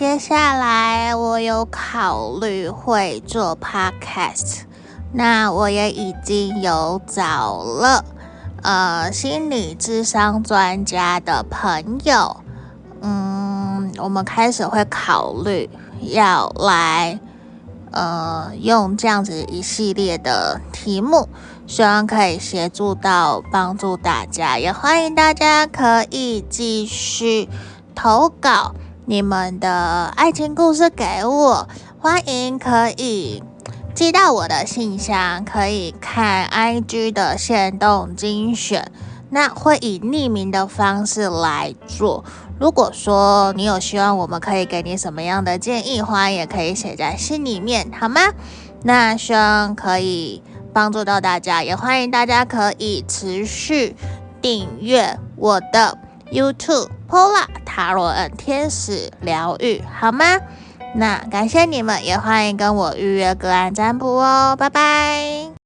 接下来我有考虑会做 podcast，那我也已经有找了呃心理智商专家的朋友，嗯，我们开始会考虑要来呃用这样子一系列的题目，希望可以协助到帮助大家，也欢迎大家可以继续投稿。你们的爱情故事给我，欢迎可以寄到我的信箱，可以看 IG 的限动精选，那会以匿名的方式来做。如果说你有希望我们可以给你什么样的建议，欢迎也可以写在信里面，好吗？那希望可以帮助到大家，也欢迎大家可以持续订阅我的 YouTube。Pola 塔罗恩天使疗愈，好吗？那感谢你们，也欢迎跟我预约个案占卜哦，拜拜。